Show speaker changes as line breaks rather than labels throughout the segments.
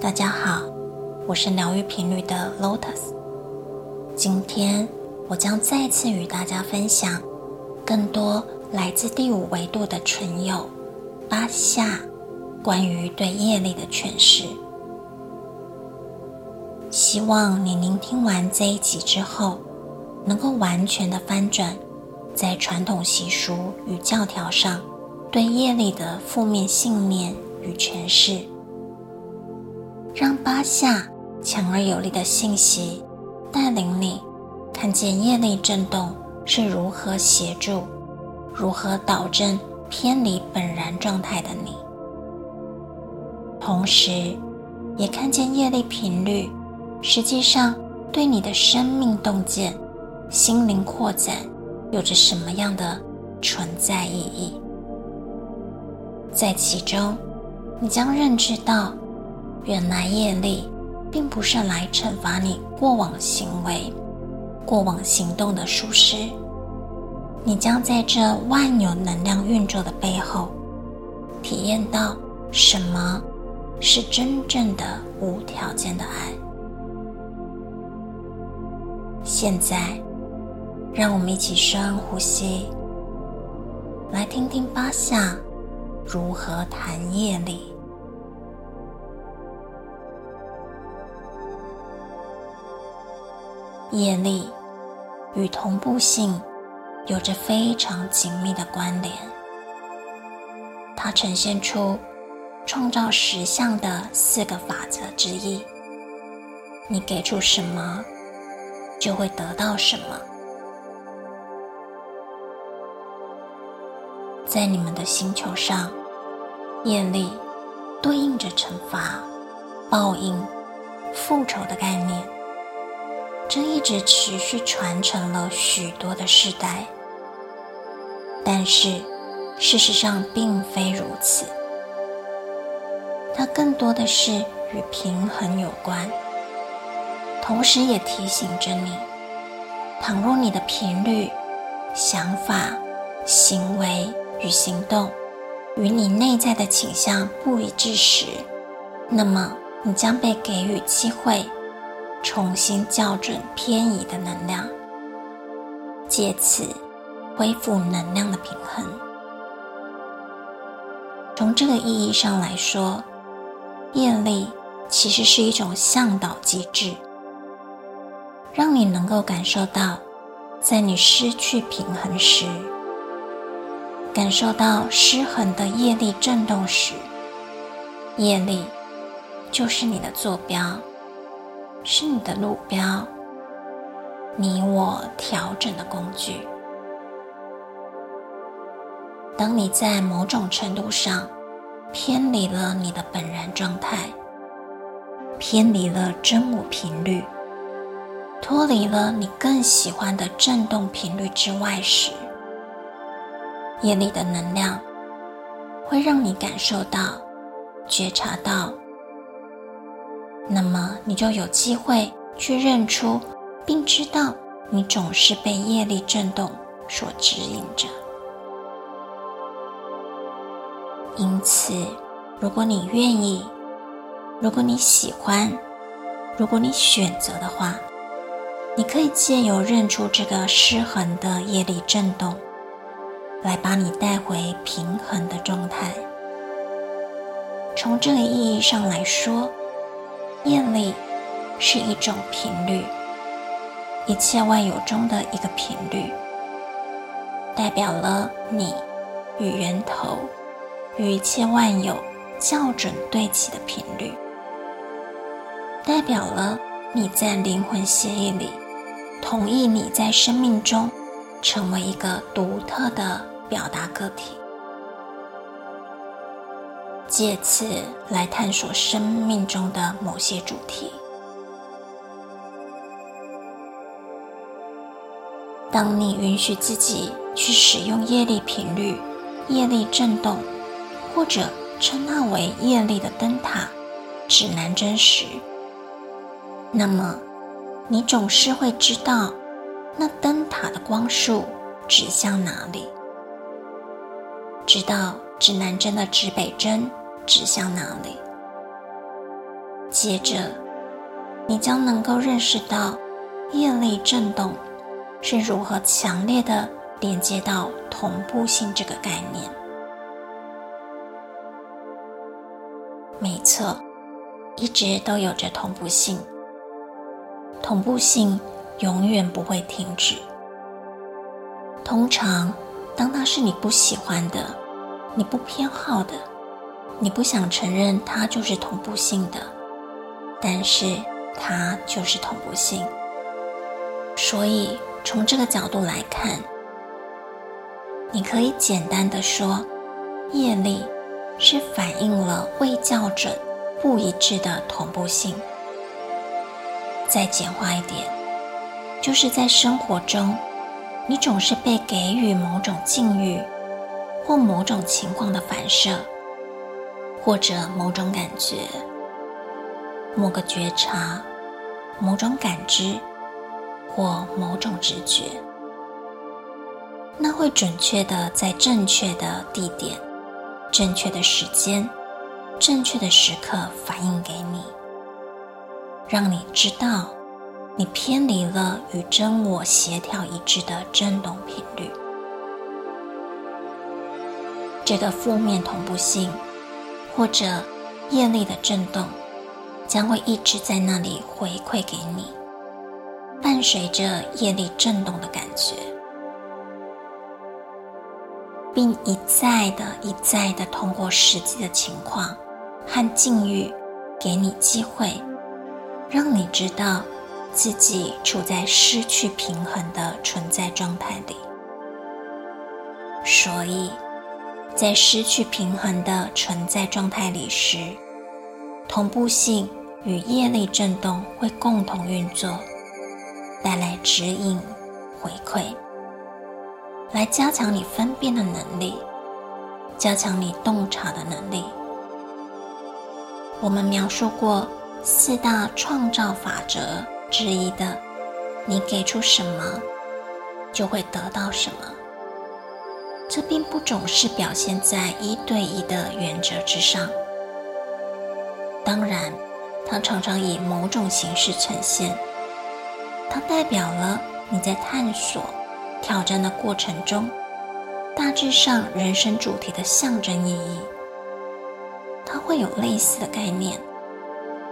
大家好，我是疗愈频率的 Lotus。今天我将再次与大家分享更多来自第五维度的存有巴夏关于对业力的诠释。希望你聆听完这一集之后，能够完全的翻转在传统习俗与教条上对业力的负面信念与诠释。让八下强而有力的信息带领你看见业力震动是如何协助、如何导正偏离本然状态的你，同时也看见业力频率实际上对你的生命洞见、心灵扩展有着什么样的存在意义。在其中，你将认知到。原来业力并不是来惩罚你过往行为、过往行动的疏失，你将在这万有能量运作的背后，体验到什么是真正的无条件的爱。现在，让我们一起深呼吸，来听听巴夏如何谈业力。业力与同步性有着非常紧密的关联，它呈现出创造实相的四个法则之一：你给出什么，就会得到什么。在你们的星球上，业力对应着惩罚、报应、复仇的概念。这一直持续传承了许多的世代，但是事实上并非如此。它更多的是与平衡有关，同时也提醒着你：倘若你的频率、想法、行为与行动与你内在的倾向不一致时，那么你将被给予机会。重新校准偏移的能量，借此恢复能量的平衡。从这个意义上来说，业力其实是一种向导机制，让你能够感受到，在你失去平衡时，感受到失衡的业力震动时，业力就是你的坐标。是你的路标，你我调整的工具。当你在某种程度上偏离了你的本然状态，偏离了真我频率，脱离了你更喜欢的振动频率之外时，业力的能量会让你感受到、觉察到。那么你就有机会去认出，并知道你总是被业力震动所指引着。因此，如果你愿意，如果你喜欢，如果你选择的话，你可以借由认出这个失衡的业力震动，来把你带回平衡的状态。从这个意义上来说。业力是一种频率，一切万有中的一个频率，代表了你与源头、与一切万有校准对齐的频率，代表了你在灵魂协议里同意你在生命中成为一个独特的表达个体。借此来探索生命中的某些主题。当你允许自己去使用业力频率、业力震动，或者称它为业力的灯塔、指南针时，那么你总是会知道那灯塔的光束指向哪里，知道指南针的指北针。指向哪里？接着，你将能够认识到业力振动是如何强烈的连接到同步性这个概念。没错，一直都有着同步性，同步性永远不会停止。通常，当它是你不喜欢的、你不偏好的、你不想承认它就是同步性的，但是它就是同步性。所以，从这个角度来看，你可以简单的说，业力是反映了未校准、不一致的同步性。再简化一点，就是在生活中。你总是被给予某种境遇，或某种情况的反射，或者某种感觉、某个觉察、某种感知，或某种直觉，那会准确地在正确的地点、正确的时间、正确的时刻反映给你，让你知道。你偏离了与真我协调一致的振动频率，这个负面同步性或者业力的震动将会一直在那里回馈给你，伴随着业力震动的感觉，并一再的、一再的通过实际的情况和境遇给你机会，让你知道。自己处在失去平衡的存在状态里，所以，在失去平衡的存在状态里时，同步性与业力振动会共同运作，带来指引、回馈，来加强你分辨的能力，加强你洞察的能力。我们描述过四大创造法则。之一的，你给出什么，就会得到什么。这并不总是表现在一对一的原则之上，当然，它常常以某种形式呈现。它代表了你在探索、挑战的过程中，大致上人生主题的象征意义。它会有类似的概念，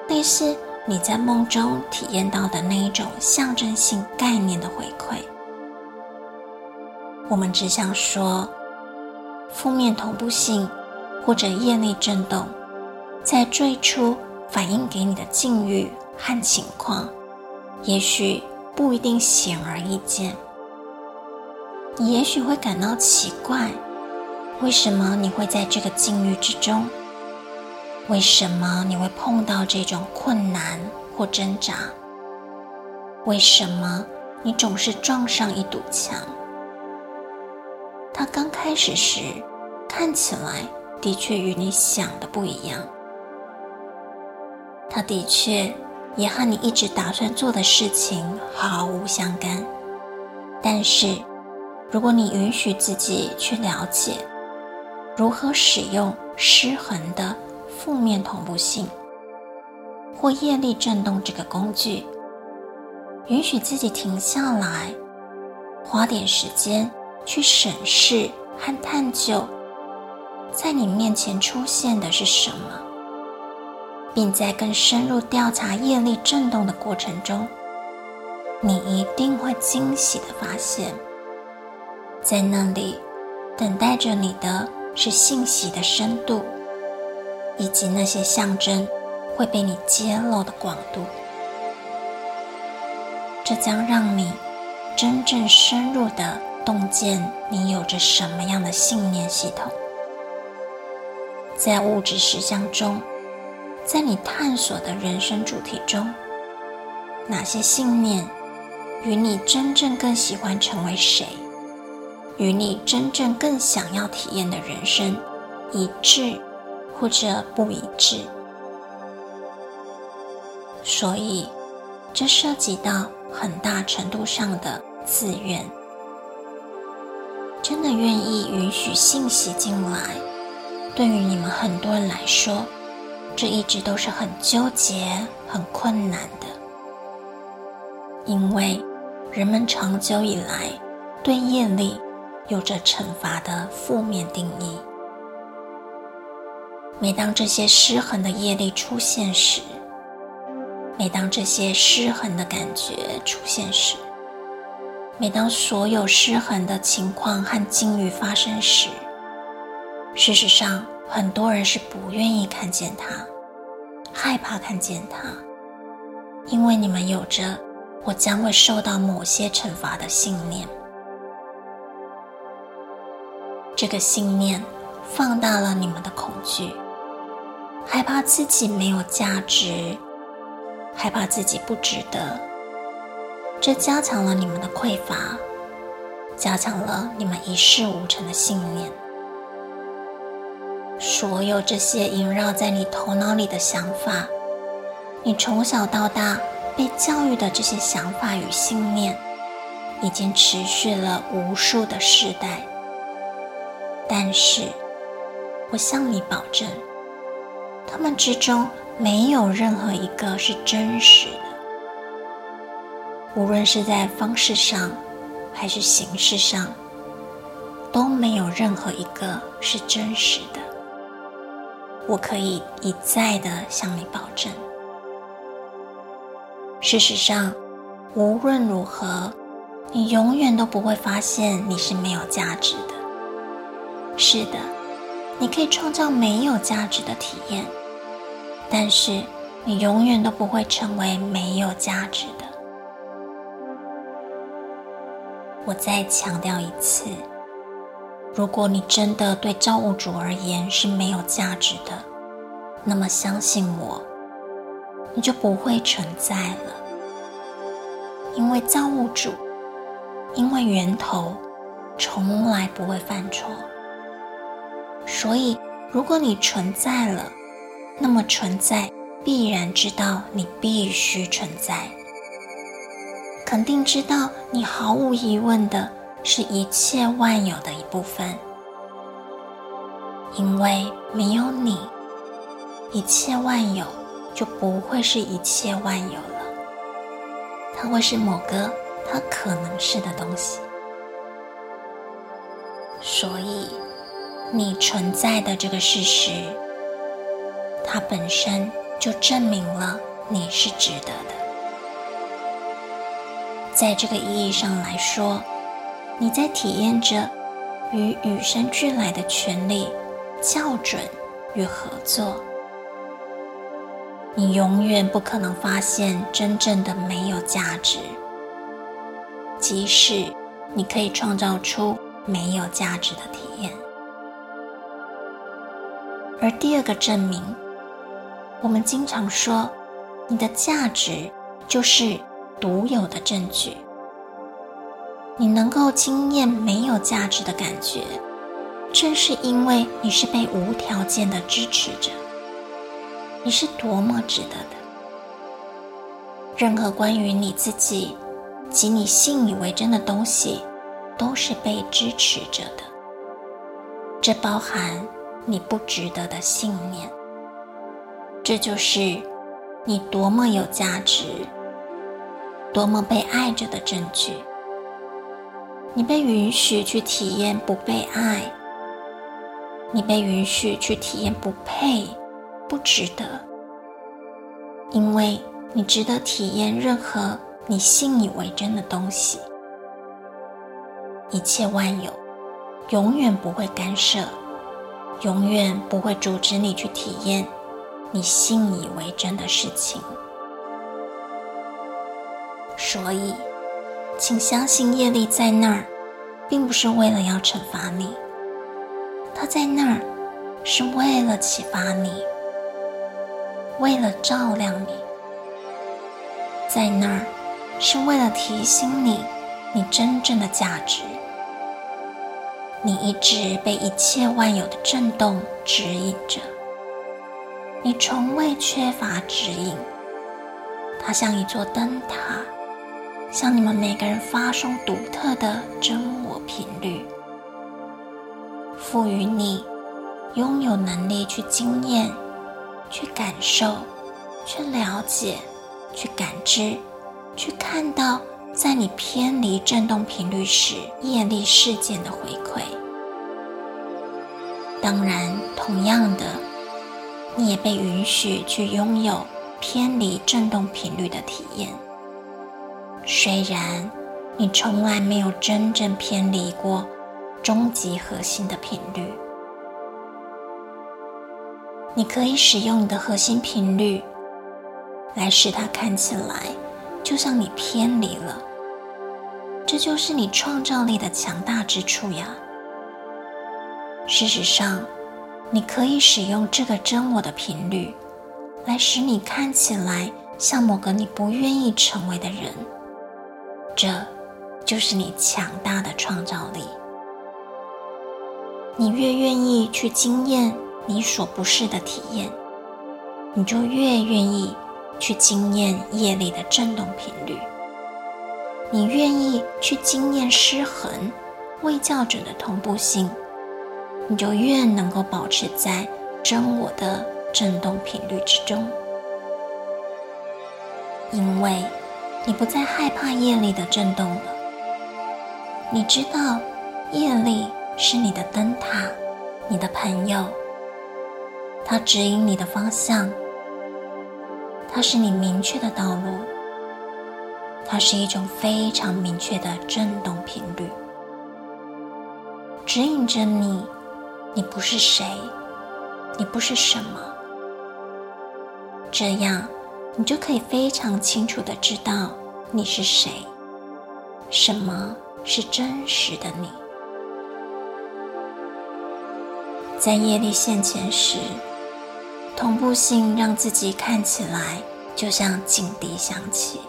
类似。你在梦中体验到的那一种象征性概念的回馈，我们只想说，负面同步性或者业力震动，在最初反映给你的境遇和情况，也许不一定显而易见。你也许会感到奇怪，为什么你会在这个境遇之中？为什么你会碰到这种困难或挣扎？为什么你总是撞上一堵墙？它刚开始时看起来的确与你想的不一样，它的确也和你一直打算做的事情毫无相干。但是，如果你允许自己去了解如何使用失衡的。负面同步性或业力振动这个工具，允许自己停下来，花点时间去审视和探究，在你面前出现的是什么，并在更深入调查业力振动的过程中，你一定会惊喜的发现，在那里等待着你的是信息的深度。以及那些象征会被你揭露的广度，这将让你真正深入的洞见你有着什么样的信念系统。在物质实相中，在你探索的人生主题中，哪些信念与你真正更喜欢成为谁，与你真正更想要体验的人生一致？或者不一致，所以这涉及到很大程度上的自愿。真的愿意允许信息进来，对于你们很多人来说，这一直都是很纠结、很困难的，因为人们长久以来对业力有着惩罚的负面定义。每当这些失衡的业力出现时，每当这些失衡的感觉出现时，每当所有失衡的情况和境遇发生时，事实上，很多人是不愿意看见它，害怕看见它，因为你们有着我将会受到某些惩罚的信念。这个信念放大了你们的恐惧，害怕自己没有价值。害怕自己不值得，这加强了你们的匮乏，加强了你们一事无成的信念。所有这些萦绕在你头脑里的想法，你从小到大被教育的这些想法与信念，已经持续了无数的世代。但是，我向你保证，他们之中，没有任何一个是真实的，无论是在方式上还是形式上，都没有任何一个是真实的。我可以一再的向你保证。事实上，无论如何，你永远都不会发现你是没有价值的。是的，你可以创造没有价值的体验。但是，你永远都不会成为没有价值的。我再强调一次，如果你真的对造物主而言是没有价值的，那么相信我，你就不会存在了。因为造物主，因为源头，从来不会犯错。所以，如果你存在了，那么存在必然知道你必须存在，肯定知道你毫无疑问的是一切万有的一部分，因为没有你，一切万有就不会是一切万有了，它会是某个它可能是的东西，所以你存在的这个事实。它本身就证明了你是值得的。在这个意义上来说，你在体验着与与生俱来的权利校准与合作。你永远不可能发现真正的没有价值，即使你可以创造出没有价值的体验。而第二个证明。我们经常说，你的价值就是独有的证据。你能够经验没有价值的感觉，正是因为你是被无条件的支持着。你是多么值得的！任何关于你自己及你信以为真的东西，都是被支持着的。这包含你不值得的信念。这就是你多么有价值、多么被爱着的证据。你被允许去体验不被爱，你被允许去体验不配、不值得，因为你值得体验任何你信以为真的东西。一切万有永远不会干涉，永远不会阻止你去体验。你信以为真的事情，所以，请相信业力在那儿，并不是为了要惩罚你，它在那儿是为了启发你，为了照亮你，在那儿是为了提醒你你真正的价值。你一直被一切万有的震动指引着。你从未缺乏指引，它像一座灯塔，向你们每个人发送独特的真我频率，赋予你拥有能力去经验去感受、去了解、去感知、去看到，在你偏离振动频率时业力事件的回馈。当然，同样的，你也被允许去拥有偏离振动频率的体验。虽然你从来没有真正偏离过终极核心的频率。你可以使用你的核心频率，来使它看起来就像你偏离了。这就是你创造力的强大之处呀。事实上，你可以使用这个真我的频率，来使你看起来像某个你不愿意成为的人。这就是你强大的创造力。你越愿意去经验。你所不是的体验，你就越愿意去经验业力的振动频率。你愿意去经验失衡、未校准的同步性，你就越能够保持在真我的振动频率之中。因为你不再害怕业力的震动了。你知道，业力是你的灯塔，你的朋友。它指引你的方向，它是你明确的道路，它是一种非常明确的震动频率，指引着你。你不是谁，你不是什么，这样你就可以非常清楚的知道你是谁，什么是真实的你。在业力现前时。同步性让自己看起来就像警笛响起，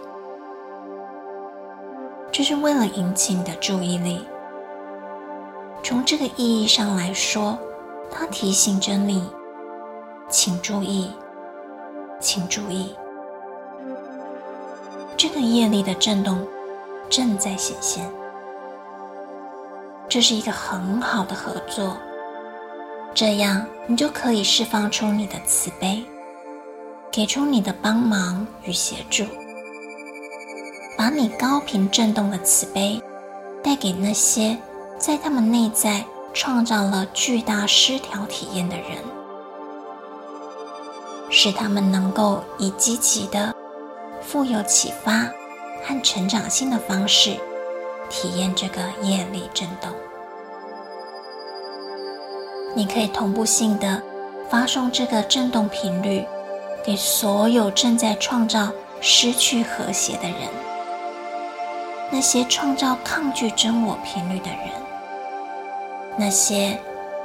这是为了引起你的注意力。从这个意义上来说，它提醒着你，请注意，请注意，这个业力的震动正在显现。这是一个很好的合作。这样，你就可以释放出你的慈悲，给出你的帮忙与协助，把你高频振动的慈悲带给那些在他们内在创造了巨大失调体验的人，使他们能够以积极的、富有启发和成长性的方式体验这个业力振动。你可以同步性的发送这个振动频率给所有正在创造失去和谐的人，那些创造抗拒真我频率的人，那些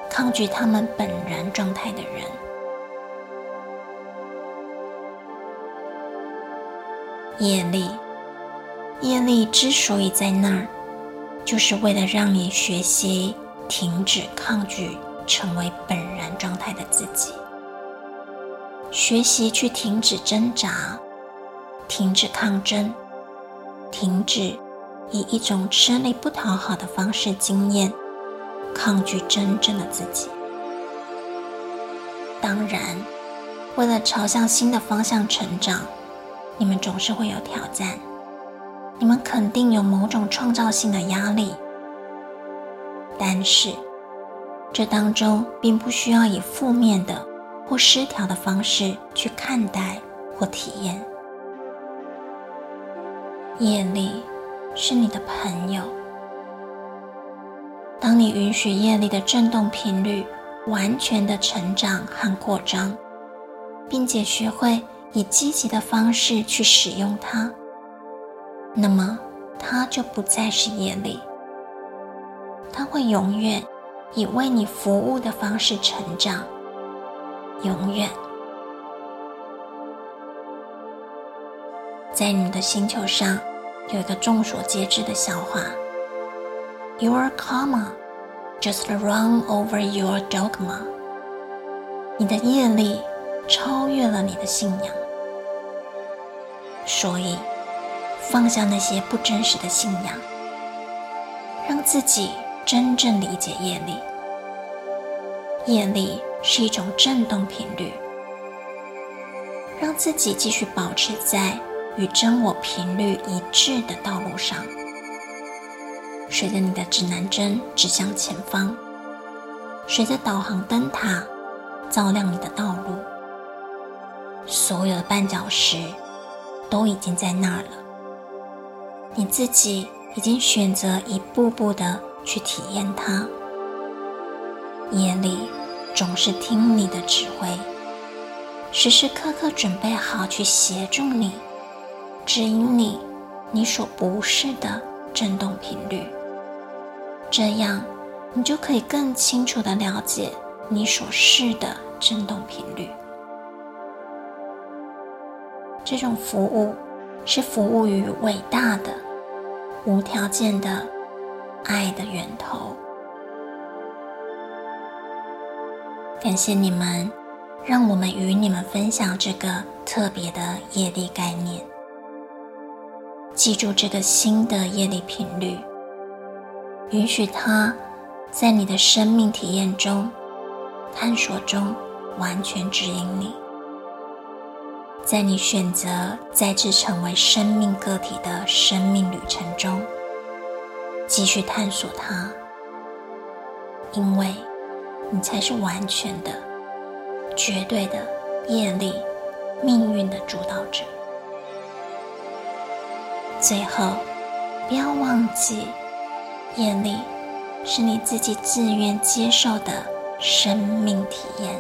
抗拒他们本然状态的人。业力，业力之所以在那儿，就是为了让你学习停止抗拒。成为本然状态的自己，学习去停止挣扎，停止抗争，停止以一种吃力不讨好的方式经验抗拒真正的自己。当然，为了朝向新的方向成长，你们总是会有挑战，你们肯定有某种创造性的压力，但是。这当中并不需要以负面的或失调的方式去看待或体验。业力是你的朋友。当你允许业力的振动频率完全的成长和扩张，并且学会以积极的方式去使用它，那么它就不再是业力，它会永远。以为你服务的方式成长，永远。在你的星球上有一个众所皆知的笑话：Your karma just run over your dogma。你的业力超越了你的信仰，所以放下那些不真实的信仰，让自己。真正理解业力，业力是一种振动频率，让自己继续保持在与真我频率一致的道路上。随着你的指南针指向前方，随着导航灯塔照亮你的道路，所有的绊脚石都已经在那儿了。你自己已经选择一步步的去体验它。夜里总是听你的指挥，时时刻刻准备好去协助你，指引你，你所不是的振动频率。这样，你就可以更清楚的了解你所是的振动频率。这种服务是服务于伟大的、无条件的爱的源头。感谢你们，让我们与你们分享这个特别的业力概念。记住这个新的业力频率，允许它在你的生命体验中、探索中完全指引你。在你选择再次成为生命个体的生命旅程中，继续探索它，因为。你才是完全的、绝对的业力命运的主导者。最后，不要忘记，业力是你自己自愿接受的生命体验。